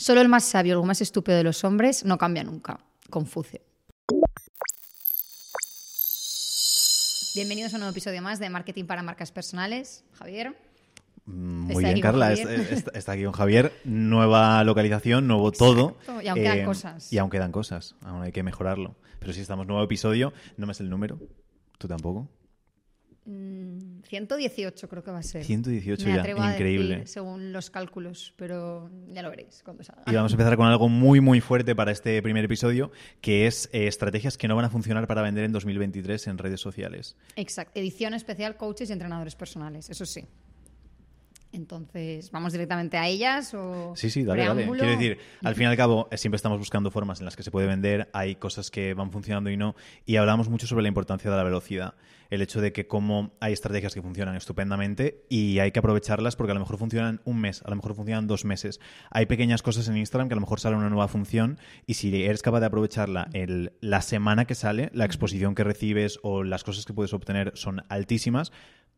Solo el más sabio, el más estúpido de los hombres no cambia nunca. Confucio. Bienvenidos a un nuevo episodio más de Marketing para Marcas Personales. Javier. Muy Está bien, Carla. Es- es- Está aquí con Javier. Nueva localización, nuevo todo. Y aún quedan Eh, cosas. Y aún quedan cosas. Aún hay que mejorarlo. Pero sí, estamos nuevo episodio. No me sé el número. ¿Tú tampoco? Mm, 118 creo que va a ser. 118 Me ya. a Increíble. decir, según los cálculos, pero ya lo veréis cuando salga. Y vamos a empezar con algo muy, muy fuerte para este primer episodio, que es eh, estrategias que no van a funcionar para vender en 2023 en redes sociales. Exacto. Edición especial coaches y entrenadores personales, eso sí. Entonces, ¿vamos directamente a ellas o Sí, sí, dale, dale. Quiero decir, al fin y al cabo, eh, siempre estamos buscando formas en las que se puede vender, hay cosas que van funcionando y no, y hablamos mucho sobre la importancia de la velocidad. El hecho de que como hay estrategias que funcionan estupendamente y hay que aprovecharlas porque a lo mejor funcionan un mes, a lo mejor funcionan dos meses. Hay pequeñas cosas en Instagram que a lo mejor sale una nueva función y si eres capaz de aprovecharla el- la semana que sale, la exposición que recibes o las cosas que puedes obtener son altísimas,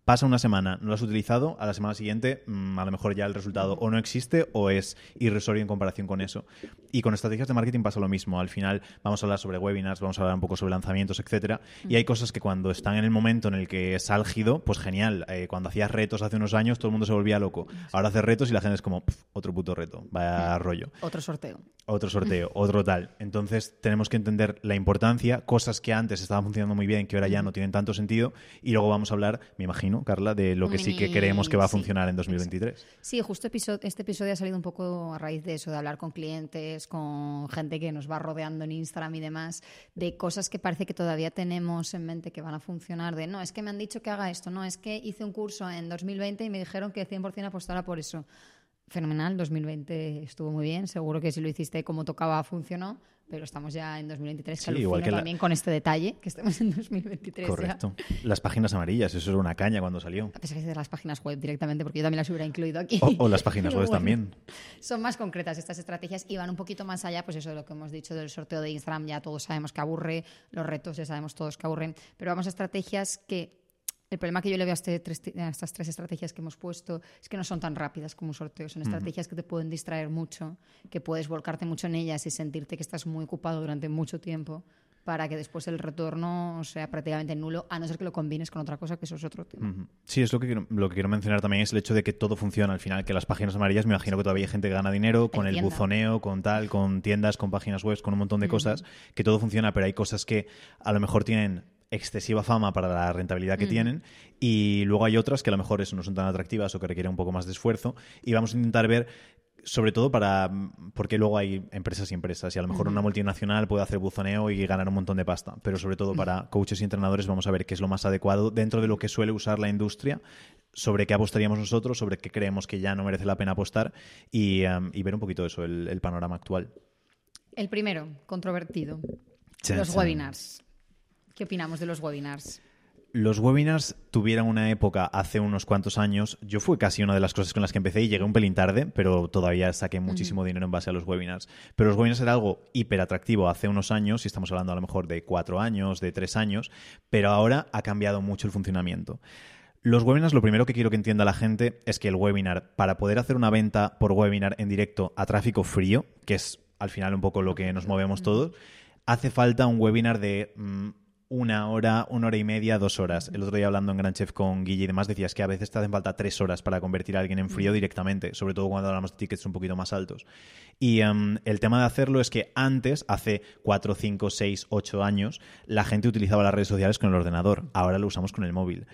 Pasa una semana, no lo has utilizado, a la semana siguiente mm, a lo mejor ya el resultado o no existe o es irrisorio en comparación con eso. Y con estrategias de marketing pasa lo mismo. Al final vamos a hablar sobre webinars, vamos a hablar un poco sobre lanzamientos, etcétera. Y hay cosas que cuando están en el momento en el que es álgido, pues genial. Eh, cuando hacías retos hace unos años todo el mundo se volvía loco. Ahora haces retos y la gente es como, "Pf, otro puto reto, vaya rollo Otro sorteo. otro sorteo, otro tal. Entonces tenemos que entender la importancia, cosas que antes estaban funcionando muy bien, que ahora ya no tienen tanto sentido, y luego vamos a hablar, me imagino, Carla, de lo que sí que creemos que va a sí, funcionar en 2023. Sí, justo este episodio ha salido un poco a raíz de eso, de hablar con clientes, con gente que nos va rodeando en Instagram y demás, de cosas que parece que todavía tenemos en mente que van a funcionar, de no, es que me han dicho que haga esto, no, es que hice un curso en 2020 y me dijeron que 100% apostara por eso. Fenomenal, 2020 estuvo muy bien, seguro que si lo hiciste como tocaba funcionó, pero estamos ya en 2023, que Sí, igual que la- también con este detalle, que estamos en 2023 ya. Correcto. Las páginas amarillas, eso era una caña cuando salió. A pesar de las páginas web directamente, porque yo también las hubiera incluido aquí. O, o las páginas web bueno. también. Son más concretas estas estrategias y van un poquito más allá, pues eso de lo que hemos dicho del sorteo de Instagram, ya todos sabemos que aburre, los retos ya sabemos todos que aburren, pero vamos a estrategias que el problema que yo le veo a, este tres- a estas tres estrategias que hemos puesto es que no son tan rápidas como un sorteo, son estrategias que te pueden distraer mucho, que puedes volcarte mucho en ellas y sentirte que estás muy ocupado durante mucho tiempo para que después el retorno sea prácticamente nulo, a no ser que lo combines con otra cosa, que eso es otro tema. Sí, es lo que, quiero, lo que quiero mencionar también es el hecho de que todo funciona. Al final, que las páginas amarillas, me imagino que todavía hay gente que gana dinero con el tienda. buzoneo, con tal, con tiendas, con páginas web, con un montón de cosas, que todo funciona, pero hay cosas que a lo mejor tienen excesiva fama para la rentabilidad que tienen y luego hay otras que a lo mejor eso no son tan atractivas o que requieren un poco más de esfuerzo y vamos a intentar ver sobre todo para porque luego hay empresas y empresas y a lo mejor una multinacional puede hacer buzoneo y ganar un montón de pasta pero sobre todo para coaches y entrenadores vamos a ver qué es lo más adecuado dentro de lo que suele usar la industria sobre qué apostaríamos nosotros sobre qué creemos que ya no merece la pena apostar y, um, y ver un poquito eso el, el panorama actual. El primero, controvertido, los webinars. ¿Qué opinamos de los webinars? Los webinars tuvieron una época hace unos cuantos años. Yo fue casi una de las cosas con las que empecé y llegué un pelín tarde, pero todavía saqué muchísimo dinero en base a los webinars. Pero los webinars era algo hiper atractivo hace unos años, y estamos hablando a lo mejor de cuatro años, de tres años, pero ahora ha cambiado mucho el funcionamiento. Los webinars, lo primero que quiero que entienda la gente es que el webinar, para poder hacer una venta por webinar en directo a tráfico frío, que es al final un poco lo que nos movemos todos, hace falta un webinar de mm, una hora, una hora y media, dos horas. El otro día hablando en Gran Chef con Guille y demás decías que a veces te hacen falta tres horas para convertir a alguien en frío directamente, sobre todo cuando hablamos de tickets un poquito más altos. Y em, el tema de hacerlo es que antes, hace cuatro, cinco, seis, ocho años, la gente utilizaba las redes sociales con el ordenador. Ahora lo usamos con el móvil.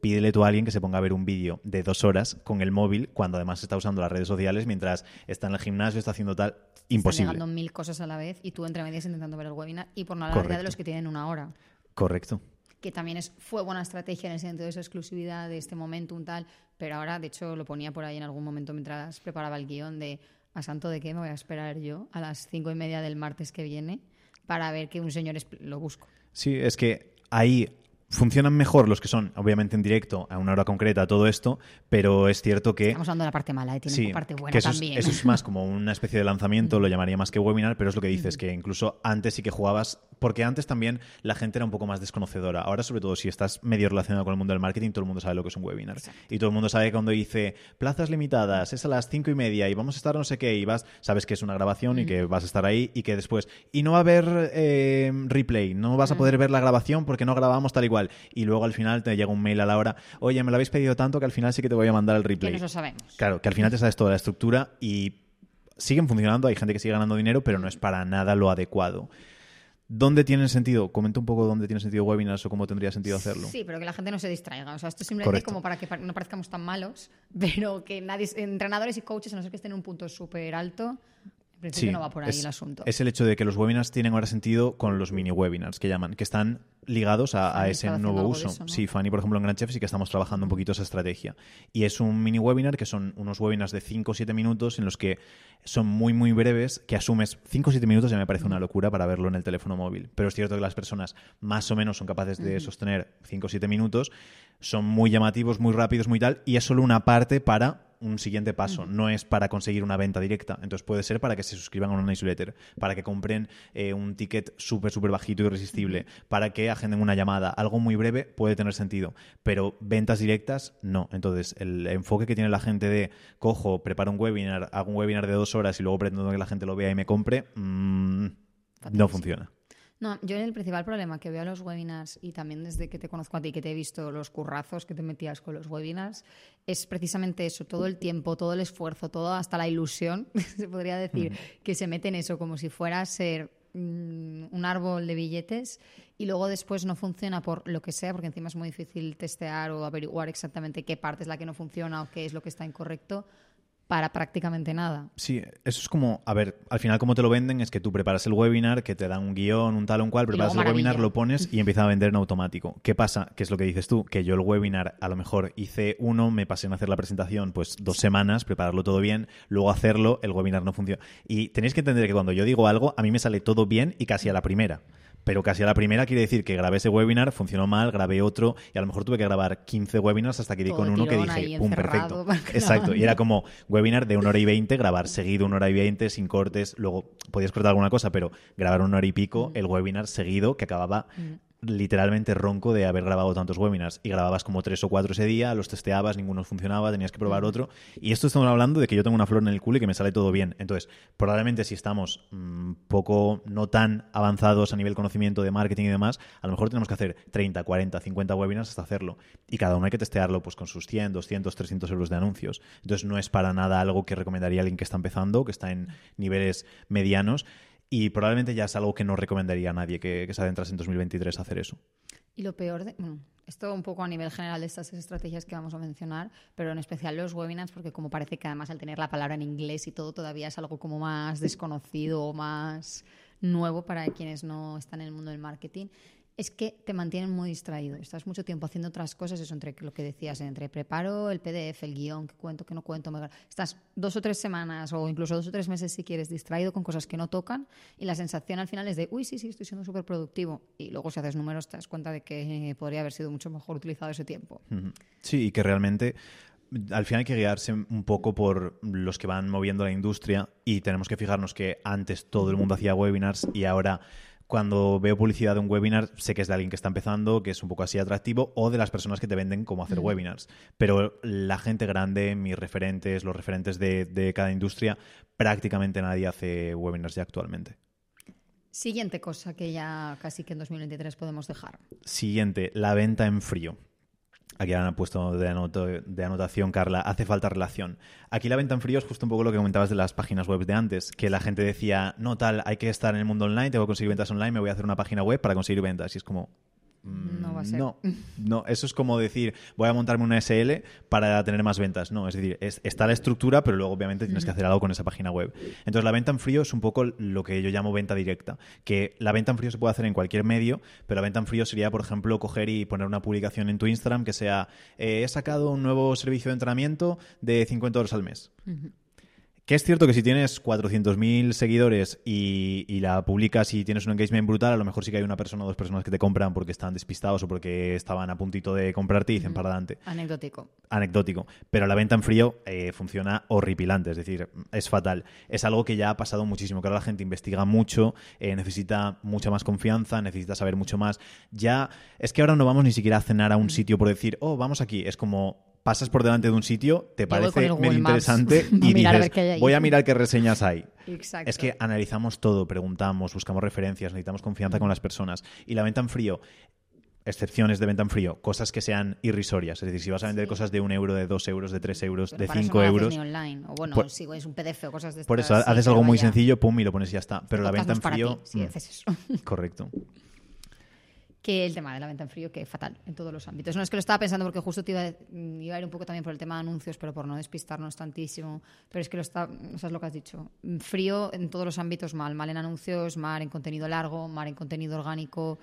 Pídele tú a alguien que se ponga a ver un vídeo de dos horas con el móvil cuando además está usando las redes sociales mientras está en el gimnasio, está haciendo tal. Imposible. llegando mil cosas a la vez y tú entre medias intentando ver el webinar y por no hablar ya de los que tienen una hora. Correcto. que también es, fue buena estrategia en el sentido de esa exclusividad, de este momento, un tal, pero ahora, de hecho, lo ponía por ahí en algún momento mientras preparaba el guion de a santo de qué me voy a esperar yo a las cinco y media del martes que viene para ver que un señor lo busco. Sí, es que ahí funcionan mejor los que son, obviamente, en directo, a una hora concreta, todo esto, pero es cierto que... Estamos hablando de la parte mala, ¿eh? tiene Sí, una parte buena que eso, también. Es, eso es más como una especie de lanzamiento, lo llamaría más que webinar, pero es lo que dices, que incluso antes sí que jugabas, porque antes también la gente era un poco más desconocedora. Ahora, sobre todo, si estás medio relacionado con el mundo del marketing, todo el mundo sabe lo que es un webinar. Y todo el mundo sabe que cuando dice plazas limitadas, es a las cinco y media y vamos a estar no sé qué, y vas, sabes que es una grabación y que vas a estar ahí y que después, y no va a haber eh, replay, no vas a poder ver la grabación porque no grabamos tal igual. Y luego al final te llega un mail a la hora, oye, me lo habéis pedido tanto que al final sí que te voy a mandar el que replay. no lo sabemos. Claro, que al final te sabes toda la estructura y siguen funcionando, hay gente que sigue ganando dinero, pero no es para nada lo adecuado. ¿Dónde tiene sentido? Comenta un poco dónde tiene sentido webinars o cómo tendría sentido hacerlo. Sí, pero que la gente no se distraiga. O sea, esto es simplemente Correcto. como para que no parezcamos tan malos, pero que nadie, entrenadores y coaches, a no ser que estén en un punto súper alto, en principio no va por ahí es, el asunto. es el hecho de que los webinars tienen ahora sentido con los mini webinars que llaman, que están ligados a, ese nuevo uso. eso, ¿no? Sí, Fanny, por ejemplo, en Gran Chef sí que estamos trabajando un poquito esa estrategia. Y es un mini webinar que son unos webinars de 5 o 7 minutos en los que son muy, muy breves, que asumes 5 o 7 minutos ya me parece una locura para verlo en el teléfono móvil. Pero es cierto que las personas más o menos son capaces de sostener 5 o 7 minutos, son muy llamativos, muy rápidos, muy tal, y es solo una parte para un siguiente paso, no es para conseguir una venta directa. Entonces puede ser para que se suscriban a una newsletter, para que compren eh, un ticket súper, súper bajito y irresistible, para que agenden una llamada. Algo muy breve puede tener sentido, pero ventas directas no. Entonces el enfoque que tiene la gente de cojo, preparo un webinar, hago un webinar de dos horas y luego pretendo que la gente lo vea y me compre, mm, no funciona. No, yo el principal problema que veo a los webinars y también desde que te conozco a ti, que te he visto los currazos que te metías con los webinars, es precisamente eso, todo el tiempo, todo el esfuerzo, todo hasta la ilusión, se podría decir, que se mete en eso como si fuera a ser mm, un árbol de billetes y luego después no funciona por lo que sea, porque encima es muy difícil testear o averiguar exactamente qué parte es la que no funciona o qué es lo que está incorrecto para prácticamente nada. Sí, eso es como, a ver, al final como te lo venden es que tú preparas el webinar, que te dan un guion, un tal o un cual, preparas el webinar, lo pones y empieza a vender en automático. ¿Qué pasa? Que es lo que dices tú, que yo el webinar a lo mejor hice uno, me pasé en hacer la presentación pues dos semanas, prepararlo todo bien, luego hacerlo, el webinar no funciona. Y tenéis que entender que cuando yo digo algo, a mí me sale todo bien y casi a la primera. Pero casi a la primera quiere decir que grabé ese webinar, funcionó mal, grabé otro y a lo mejor tuve que grabar 15 webinars hasta que di con uno que dije, pum, perfecto. Exacto. Y era como webinar de una hora y veinte, grabar seguido una hora y veinte, sin cortes. Luego podías cortar alguna cosa, pero grabar una hora y pico el webinar seguido que acababa literalmente ronco de haber grabado tantos webinars. Y grababas como tres o cuatro ese día, los testeabas, ninguno funcionaba, tenías que probar otro. Y esto estamos hablando de que yo tengo una flor en el culo y que me sale todo bien. Entonces, probablemente si estamos mm, poco, no tan avanzados a nivel conocimiento de marketing y demás, a lo mejor tenemos que hacer 30, 40, 50 webinars hasta hacerlo. Y cada uno hay que testearlo pues con sus 100, 200, 300 euros de anuncios. Entonces, no es para nada algo que recomendaría a alguien que está empezando, que está en niveles medianos. Y probablemente ya es algo que no recomendaría a nadie que, se adentrase en 2023 a hacer eso. Y lo peor, de, bueno, esto un poco a nivel general de estas estrategias que vamos a mencionar, pero en especial los webinars, porque como parece que además al tener la palabra en inglés y todo todavía es algo como más desconocido o más nuevo para quienes no están en el mundo del marketing, es que te mantienen muy distraído. Estás mucho tiempo haciendo otras cosas, eso entre lo que decías, entre preparo el PDF, el guion, que cuento, que no cuento. Estás dos o tres semanas o incluso dos o tres meses si quieres distraído con cosas que no tocan y la sensación al final es de, uy, sí, sí, estoy siendo súper productivo. Y luego si haces números te das cuenta de que eh, podría haber sido mucho mejor utilizado ese tiempo. Sí, y que realmente al final hay que guiarse un poco por los que van moviendo la industria y tenemos que fijarnos que antes todo el mundo hacía webinars y ahora cuando veo publicidad de un webinar sé que es de alguien que está empezando, que es un poco así atractivo o de las personas que te venden cómo hacer webinars. Pero la gente grande, mis referentes, los referentes de, de cada industria, prácticamente nadie hace webinars ya actualmente. Siguiente cosa que ya casi que en 2023 podemos dejar. Siguiente, la venta en frío. Aquí han puesto de, de anotación, Carla, hace falta relación. Aquí la venta en frío es justo un poco lo que comentabas de las páginas web de antes, que la gente decía, no tal, hay que estar en el mundo online, tengo que conseguir ventas online, me voy a hacer una página web para conseguir ventas. Y es como, No va a ser. No, no, eso es como decir, voy a montarme una SL para tener más ventas. No, es decir, es- está la estructura, pero luego obviamente tienes que hacer algo con esa página web. Entonces la venta en frío es un poco lo que yo llamo venta directa, que la venta en frío se puede hacer en cualquier medio, pero la venta en frío sería, por ejemplo, coger y poner una publicación en tu Instagram que sea, eh, he sacado un nuevo servicio de entrenamiento de 50 euros al mes. Que es cierto que si tienes 400.000 seguidores y, y la publicas y tienes un engagement brutal, a lo mejor sí que hay una persona o dos personas que te compran porque están despistados o porque estaban a puntito de comprarte y dicen para adelante. Anecdótico. Anecdótico. Pero la venta en frío eh, funciona horripilante, es decir, es fatal. Es algo que ya ha pasado muchísimo, que ahora la gente investiga mucho, eh, necesita mucha más confianza, necesita saber mucho más. Ya, es que ahora no vamos ni siquiera a cenar a un sitio por decir, oh, vamos aquí. Es como pasas por delante de un sitio, te parece medio interesante y a dices, ver qué hay ahí". voy a mirar qué reseñas hay. Exacto. Es que analizamos todo, preguntamos, buscamos referencias, necesitamos confianza con las personas. Y la venta en frío, excepciones de venta en frío, cosas que sean irrisorias. Es decir, si vas a vender Sí. cosas de un euro, de dos euros, de tres euros, Pero de para eso cinco no lo haces euros. ni online. O bueno, Por- si es un PDF o cosas de Por eso haces algo muy sencillo, pum, y lo pones y ya está. Pero la venta en frío. ti, si mm, haces eso. correcto. Que el tema de la venta en frío, que fatal en todos los ámbitos. No es que lo estaba pensando porque justo te iba, a- iba a ir un poco también por el tema de anuncios, pero por no despistarnos tantísimo. Pero es que lo está, es lo que has dicho. Frío en todos los ámbitos mal. Mal en anuncios, mal en contenido largo, mal en contenido orgánico.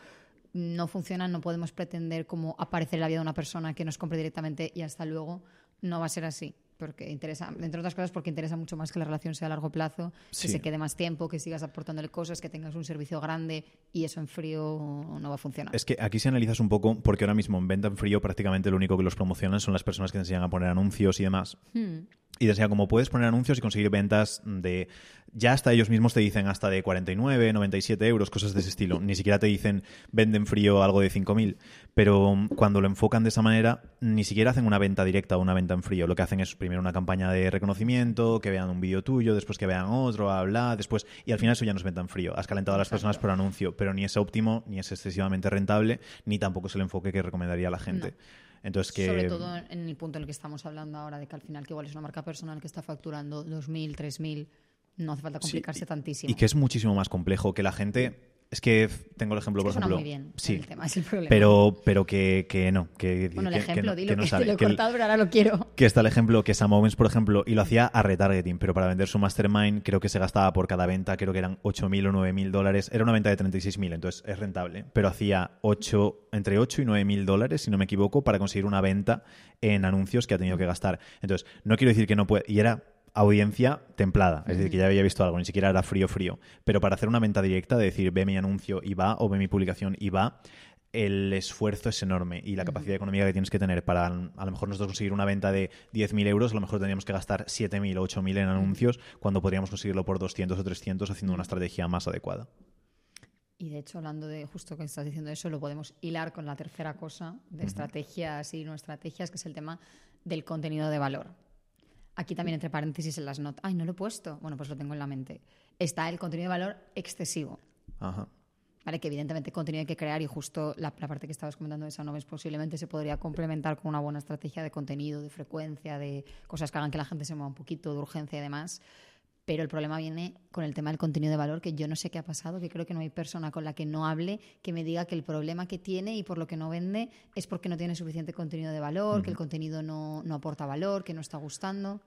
No funciona, no podemos pretender como aparecer en la vida de una persona que nos compre directamente y hasta luego. No va a ser así. Porque interesa, entre otras cosas, porque interesa mucho más que la relación sea a largo plazo, Sí. que se quede más tiempo, que sigas aportándole cosas, que tengas un servicio grande y eso en frío no va a funcionar. Es que aquí si analizas un poco, porque ahora mismo en venta en frío prácticamente lo único que los promocionan son las personas que te enseñan a poner anuncios y demás. Hmm. Y enseñan cómo puedes poner anuncios y conseguir ventas de... Ya hasta ellos mismos te dicen hasta de 49, 97 euros, cosas de ese estilo. Ni siquiera te dicen venden frío algo de 5.000. Pero mm, cuando lo enfocan de esa manera, ni siquiera hacen una venta directa o una venta en frío. Lo que hacen es primero una campaña de reconocimiento, que vean un vídeo tuyo, después que vean otro, habla, después... Y al final eso ya no es venta en frío. Has calentado a las personas por anuncio, pero ni es óptimo, ni es excesivamente rentable, ni tampoco es el enfoque que recomendaría a la gente. Entonces que... Sobre todo en el punto en el que estamos hablando ahora, de que al final que igual es una marca personal que está facturando 2.000, 3.000, no hace falta complicarse Sí, tantísimo. Y que es muchísimo más complejo que la gente. Es que tengo el ejemplo, Es que por ejemplo. muy bien sí. el tema, es el problema. Pero, pero que, que no. Que, bueno, el que ejemplo, no- dilo que no te lo he cortado, pero ahora lo quiero. que está el ejemplo que Sam Owens, por ejemplo, y lo hacía a retargeting, pero para vender su mastermind creo que se gastaba por cada venta, creo que eran 8.000 o 9.000 dólares. Era una venta de 36.000, entonces es rentable. Pero hacía 8, entre 8 y 9.000 dólares, si no me equivoco, para conseguir una venta en anuncios que ha tenido que gastar. Entonces, no quiero decir que no puede... Y era audiencia templada, es decir, que ya había visto algo, ni siquiera era frío frío. Pero para hacer una venta directa, de decir, ve mi anuncio y va, o ve mi publicación y va, el esfuerzo es enorme y la capacidad económica que tienes que tener para a lo mejor nosotros conseguir una venta de 10.000 euros, a lo mejor tendríamos que gastar 7.000 o 8.000 en anuncios cuando podríamos conseguirlo por 200 o 300 haciendo una estrategia más adecuada. Y de hecho, hablando de justo que estás diciendo eso, lo podemos hilar con la tercera cosa de estrategias y no estrategias, que es el tema del contenido de valor. Aquí también, entre paréntesis, en las notas. Ay, no lo he puesto. Bueno, pues lo tengo en la mente. Está el contenido de valor excesivo. Ajá. ¿Vale? Que evidentemente contenido hay que crear y justo la, la parte que estabas comentando de Sanoves posiblemente se podría complementar con una buena estrategia de contenido, de frecuencia, de cosas que hagan que la gente se mueva un poquito, de urgencia y demás. Pero el problema viene con el tema del contenido de valor, que yo no sé qué ha pasado, que creo que no hay persona con la que no hable que me diga que el problema que tiene y por lo que no vende es porque no tiene suficiente contenido de valor, que el contenido no, no aporta valor, que no está gustando.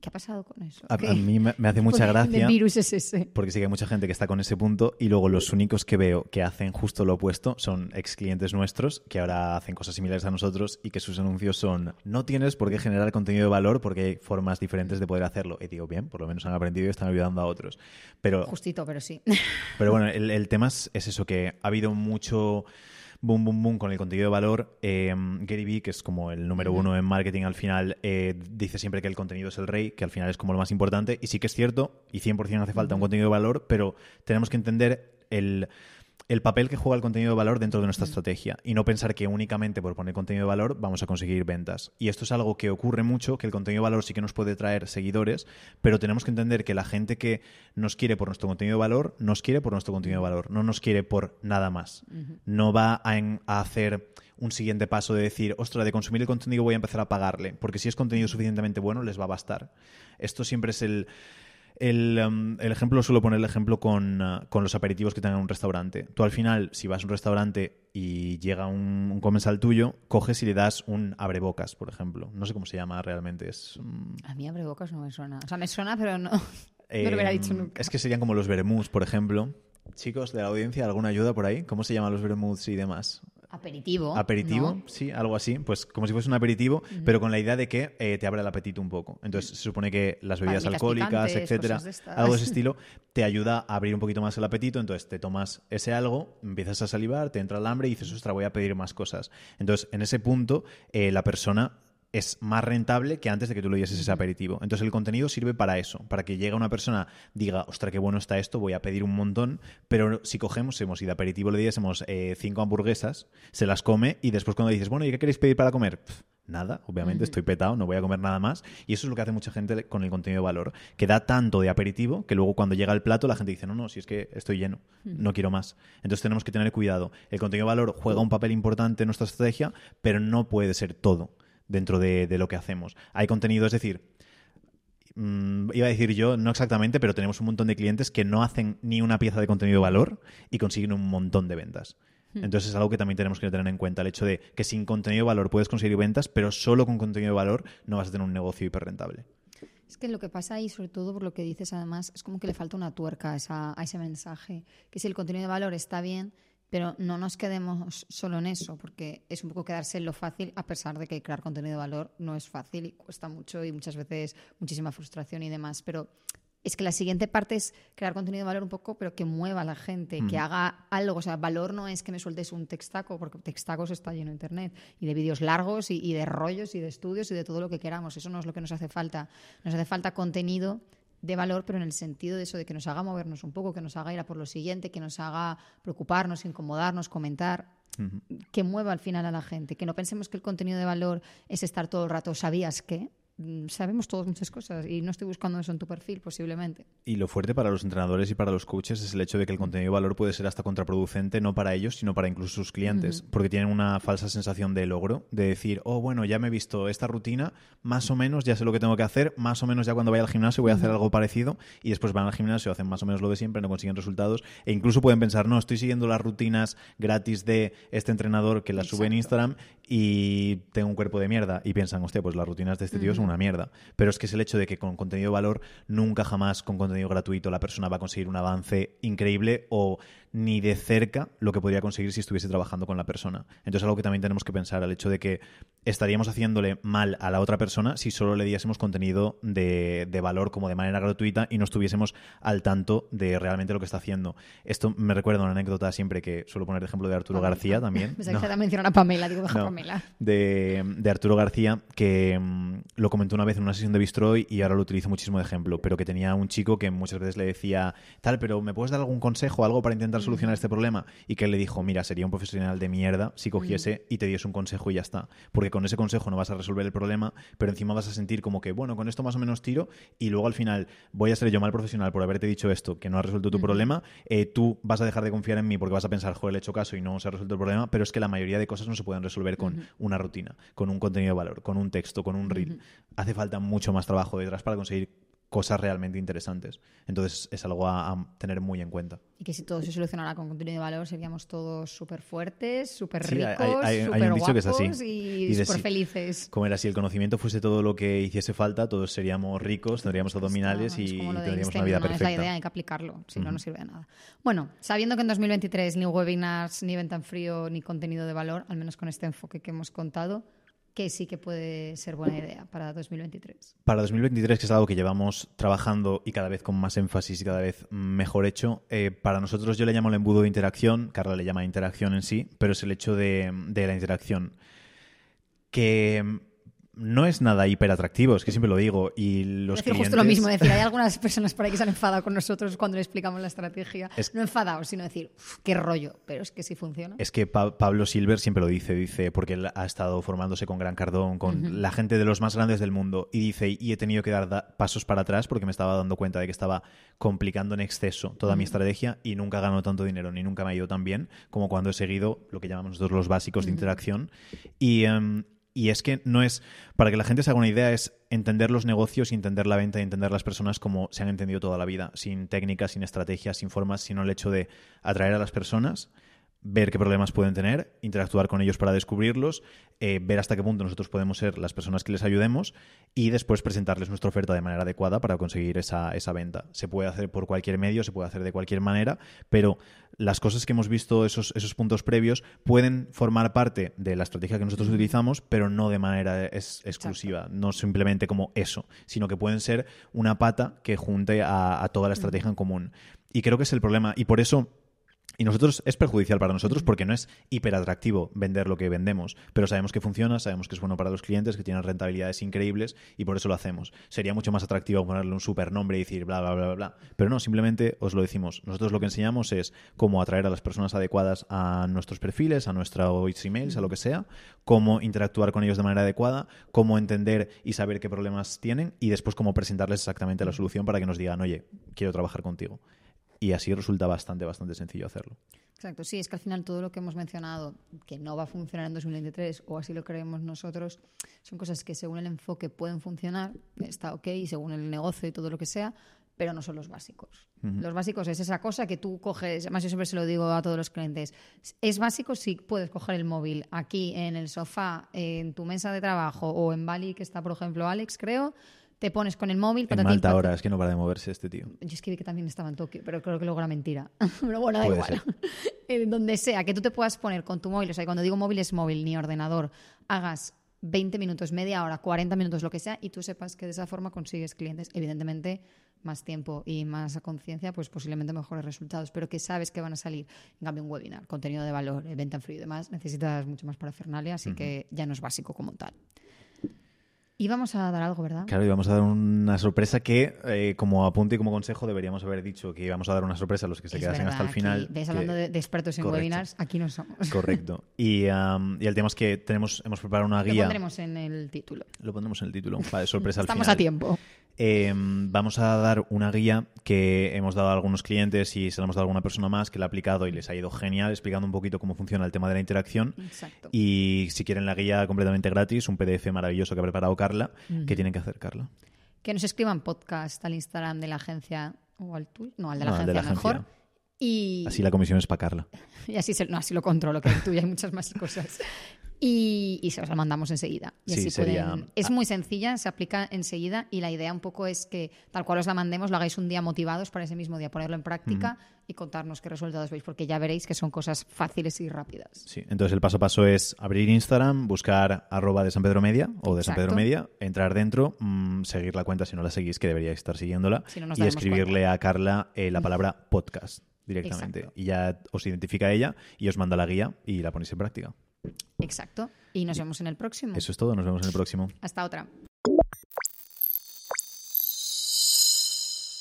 ¿Qué ha pasado con eso? A, mí me, me hace mucha ¿Qué gracia. virus es ese? Porque sí que hay mucha gente que está con ese punto y luego los únicos que veo que hacen justo lo opuesto son ex clientes nuestros que ahora hacen cosas similares a nosotros y que sus anuncios son no tienes por qué generar contenido de valor porque hay formas diferentes de poder hacerlo. Y digo, bien, por lo menos han aprendido y están ayudando a otros. Pero, Justito, pero sí. pero bueno, el, el tema es, es eso, que ha habido mucho boom, boom, boom con el contenido de valor. Eh, Gary Vee, que es como el número uno en marketing al final, eh, dice siempre que el contenido es el rey, que al final es como lo más importante. Y sí que es cierto, y 100% hace falta un contenido de valor, pero tenemos que entender el, el papel que juega el contenido de valor dentro de nuestra estrategia y no pensar que únicamente por poner contenido de valor vamos a conseguir ventas. Y esto es algo que ocurre mucho, que el contenido de valor sí que nos puede traer seguidores, pero tenemos que entender que la gente que nos quiere por nuestro contenido de valor, nos quiere por nuestro contenido de valor, no nos quiere por nada más. No va a, en- a hacer un siguiente paso de decir, ostras, de consumir el contenido voy a empezar a pagarle, porque si es contenido suficientemente bueno les va a bastar. Esto siempre es el... El, um, el ejemplo, suelo poner el ejemplo con, uh, con los aperitivos que tengan en un restaurante. Tú al final, si vas a un restaurante y llega un, un comensal tuyo, coges y le das un abrebocas, por ejemplo. No sé cómo se llama realmente. Es, um, A mí abre bocas no me suena. O sea, me suena, pero no, no lo hubiera eh, dicho nunca. Es que serían como los vermouths, por ejemplo. Chicos de la audiencia, ¿alguna ayuda por ahí? ¿Cómo se llaman los vermouths y demás? Aperitivo. Aperitivo, ¿no? sí, algo así, pues como si fuese un aperitivo, pero con la idea de que eh, te abre el apetito un poco. Entonces se supone que las bebidas alcohólicas, etcétera, de algo de ese estilo, te ayuda a abrir un poquito más el apetito, entonces te tomas ese algo, empiezas a salivar, te entra el hambre y dices, ostras, voy a pedir más cosas. Entonces, en ese punto, eh, la persona es más rentable que antes de que tú le dieses ese aperitivo. Entonces el contenido sirve para eso, para que llegue una persona, diga, ostras, qué bueno está esto, voy a pedir un montón, pero si cogemos, hemos ido aperitivo, le diésemos eh, cinco hamburguesas, se las come y después cuando dices, bueno, ¿y qué queréis pedir para comer? Pff, nada, obviamente estoy petado, no voy a comer nada más. Y eso es lo que hace mucha gente con el contenido de valor, que da tanto de aperitivo que luego cuando llega el plato la gente dice, no, no, si es que estoy lleno, no quiero más. Entonces tenemos que tener cuidado. El contenido de valor juega un papel importante en nuestra estrategia, pero no puede ser todo dentro de, de lo que hacemos. Hay contenido, es decir, mm, iba a decir yo, no exactamente, pero tenemos un montón de clientes que no hacen ni una pieza de contenido de valor y consiguen un montón de ventas. Entonces es algo que también tenemos que tener en cuenta, el hecho de que sin contenido de valor puedes conseguir ventas, pero solo con contenido de valor no vas a tener un negocio hiper rentable. Es que lo que pasa ahí, sobre todo por lo que dices además, es como que le falta una tuerca a, esa- a ese mensaje. Que si el contenido de valor está bien, pero no nos quedemos solo en eso, porque es un poco quedarse en lo fácil, a pesar de que crear contenido de valor no es fácil y cuesta mucho y muchas veces muchísima frustración y demás. Pero es que la siguiente parte es crear contenido de valor un poco, pero que mueva a la gente, que haga algo. O sea, valor no es que me sueltes un textaco, porque textacos está lleno de internet, y de vídeos largos, y, y de rollos, y de estudios, y de todo lo que queramos. Eso no es lo que nos hace falta. Nos hace falta contenido de valor, pero en el sentido de eso, de que nos haga movernos un poco, que nos haga ir a por lo siguiente, que nos haga preocuparnos, incomodarnos, comentar que mueva al final a la gente, que no pensemos que el contenido de valor es estar todo el rato, ¿sabías qué? Mm, Sabemos todos muchas cosas y no estoy buscando eso en tu perfil, posiblemente. Y lo fuerte para los entrenadores y para los coaches es el hecho de que el contenido de valor puede ser hasta contraproducente, no para ellos, sino para incluso sus clientes, porque tienen una falsa sensación de logro, de decir, oh, bueno, ya me he visto esta rutina, más o menos ya sé lo que tengo que hacer, más o menos ya cuando vaya al gimnasio voy a hacer algo parecido, y después van al gimnasio, hacen más o menos lo de siempre, no consiguen resultados, e incluso pueden pensar, no, estoy siguiendo las rutinas gratis de este entrenador que las sube en. Instagram y tengo un cuerpo de mierda, y piensan, hostia, pues las rutinas de este tío son una mierda. Pero es que es el hecho de que con contenido de valor, nunca jamás con contenido gratuito la persona va a conseguir un avance increíble o ni de cerca lo que podría conseguir si estuviese trabajando con la persona. Entonces algo que también tenemos que pensar, el hecho de que estaríamos haciéndole mal a la otra persona si solo le diésemos contenido de, de valor como de manera gratuita y no estuviésemos al tanto de realmente lo que está haciendo. Esto me recuerda una anécdota siempre que suelo poner de ejemplo de Arturo García también. Me No mencionar a Pamela, digo, no, Pamela. de, de Arturo García, que mm, lo comentó una vez en una sesión de Bistroy y ahora lo utilizo muchísimo de ejemplo, pero que tenía un chico que muchas veces le decía, tal, pero ¿me puedes dar algún consejo, algo para intentar solucionar este problema? Y que él le dijo, mira, sería un profesional de mierda si cogiese y te diese un consejo y ya está. Porque con ese consejo no vas a resolver el problema, pero encima vas a sentir como que, bueno, con esto más o menos tiro y luego al final voy a ser yo mal profesional por haberte dicho esto, que no ha resuelto tu problema, eh, tú vas a dejar de confiar en mí porque vas a pensar, joder, le he hecho caso y no se ha resuelto el problema, pero es que la mayoría de cosas no se pueden resolver con una rutina, con un contenido de valor, con un texto, con un reel. Hace falta mucho más trabajo detrás para conseguir cosas realmente interesantes. Entonces es algo a, a tener muy en cuenta. Y que si todo se solucionara con contenido de valor, seríamos todos súper fuertes, súper Sí, hay- ricos, hay- hay un súper dicho que es así. guapos y, súper felices. Como era, si el conocimiento fuese todo lo que hiciese falta, todos seríamos ricos, tendríamos abdominales Está, es y tendríamos una vida ¿no? Es la perfecta. idea, hay que aplicarlo, si no, no sirve de nada. Bueno, sabiendo que en 2023 ni webinars, ni venta en frío, ni contenido de valor, al menos con este enfoque que hemos contado, que sí que puede ser buena idea para 2023. Para 2023, que es algo que llevamos trabajando y cada vez con más énfasis y cada vez mejor hecho, eh, para nosotros yo le llamo el embudo de interacción, Carla le llama interacción en sí, pero es el hecho de, de la interacción que no es nada hiper atractivo, es que siempre lo digo. Y los decir clientes... justo lo mismo, decir, hay algunas personas por ahí que se han enfadado con nosotros cuando le explicamos la estrategia. Es- No enfadados, sino decir, "Uf, qué rollo, pero es que sí funciona. Es que Pa- Pablo Silver siempre lo dice, dice, porque él ha estado formándose con Gran Cardón, con la gente de los más grandes del mundo, y dice, y he tenido que dar da- pasos para atrás porque me estaba dando cuenta de que estaba complicando en exceso toda mi estrategia y nunca gano tanto dinero, ni nunca me ha ido tan bien como cuando he seguido lo que llamamos nosotros los básicos de interacción. Y, em, y es que no es, para que la gente se haga una idea, es entender los negocios y entender la venta y entender las personas como se han entendido toda la vida, sin técnicas, sin estrategias, sin formas, sino el hecho de atraer a las personas, ver qué problemas pueden tener, interactuar con ellos para descubrirlos, eh, ver hasta qué punto nosotros podemos ser las personas que les ayudemos y después presentarles nuestra oferta de manera adecuada para conseguir esa, esa venta. Se puede hacer por cualquier medio, se puede hacer de cualquier manera, pero las cosas que hemos visto, esos, esos puntos previos, pueden formar parte de la estrategia que nosotros utilizamos, pero no de manera es- exclusiva, no simplemente como eso, sino que pueden ser una pata que junte a, a toda la estrategia en común. Y creo que es el problema. Y por eso y nosotros es perjudicial para nosotros porque no es hiperatractivo vender lo que vendemos, pero sabemos que funciona, sabemos que es bueno para los clientes, que tienen rentabilidades increíbles y por eso lo hacemos. Sería mucho más atractivo ponerle un super nombre y decir bla, bla, bla, bla, bla. Pero no, simplemente os lo decimos. Nosotros lo que enseñamos es cómo atraer a las personas adecuadas a nuestros perfiles, a nuestros emails, a lo que sea, cómo interactuar con ellos de manera adecuada, cómo entender y saber qué problemas tienen y después cómo presentarles exactamente la solución para que nos digan, oye, quiero trabajar contigo. Y así resulta bastante, bastante sencillo hacerlo. Exacto, sí, es que al final todo lo que hemos mencionado que no va a funcionar en 2023 o así lo creemos nosotros, son cosas que según el enfoque pueden funcionar, está ok, según el negocio y todo lo que sea, pero no son los básicos. Los básicos es esa cosa que tú coges, además yo siempre se lo digo a todos los clientes, es básico si puedes coger el móvil aquí en el sofá, en tu mesa de trabajo o en Bali, que está por ejemplo Alex, creo, te pones con el móvil. En Malta ahora, es que no para de moverse este tío. Yo es que vi que también estaba en Tokio, pero creo que luego era mentira. pero bueno, da Puede igual. En donde sea, que tú te puedas poner con tu móvil, o sea, cuando digo móvil es móvil, ni ordenador, hagas 20 minutos, media hora, 40 minutos, lo que sea, y tú sepas que de esa forma consigues clientes. Evidentemente, más tiempo y más conciencia, pues posiblemente mejores resultados, pero que sabes que van a salir. En cambio, un webinar, contenido de valor, eh, venta en frío y demás, necesitas mucho más parafernalia, así que ya no es básico como tal. Y vamos a dar algo, ¿verdad? Claro, íbamos a dar una sorpresa que, eh, como apunte y como consejo, deberíamos haber dicho que íbamos a dar una sorpresa a los que se Es quedasen verdad, hasta el aquí, final. ¿Ves? que- Hablando de, de expertos en Correcto. webinars, aquí no somos. Correcto. Y, am, y el tema es que tenemos, hemos preparado una Lo guía. pondremos en el título. Lo pondremos en el título, para de sorpresa al Estamos final. a tiempo. Eh, vamos a dar una guía que hemos dado a algunos clientes y se la hemos dado a alguna persona más que la ha aplicado y les ha ido genial, explicando un poquito cómo funciona el tema de la interacción. Exacto. Y si quieren la guía completamente gratis, un PDF maravilloso que ha preparado Carla, ¿qué tienen que hacer, Carla? Que nos escriban podcast al Instagram de la agencia o al tuyo. No, al de la No, al de agencia la mejor. agencia. Y, Así la comisión es para Carla. y así, se- no, así lo controlo, que el tuyo hay muchas más cosas. Y, y se os la mandamos enseguida. Y Sí, así sería- pueden- Es muy sencilla, se aplica enseguida y la idea un poco es que tal cual os la mandemos, lo hagáis un día motivados para ese mismo día, ponerlo en práctica y contarnos qué resultados veis, porque ya veréis que son cosas fáciles y rápidas. Sí, entonces el paso a paso es abrir Instagram, buscar arroba de San Pedro Media o de San. Pedro Media, entrar dentro, mm, seguir la cuenta si no la seguís, que deberíais estar siguiéndola, Si no nos y escribirle a Carla eh, la palabra podcast directamente. Exacto. Y ya os identifica ella y os manda la guía y la ponéis en práctica. Exacto. Y nos vemos en el próximo. Eso es todo, nos vemos en el próximo. Hasta otra.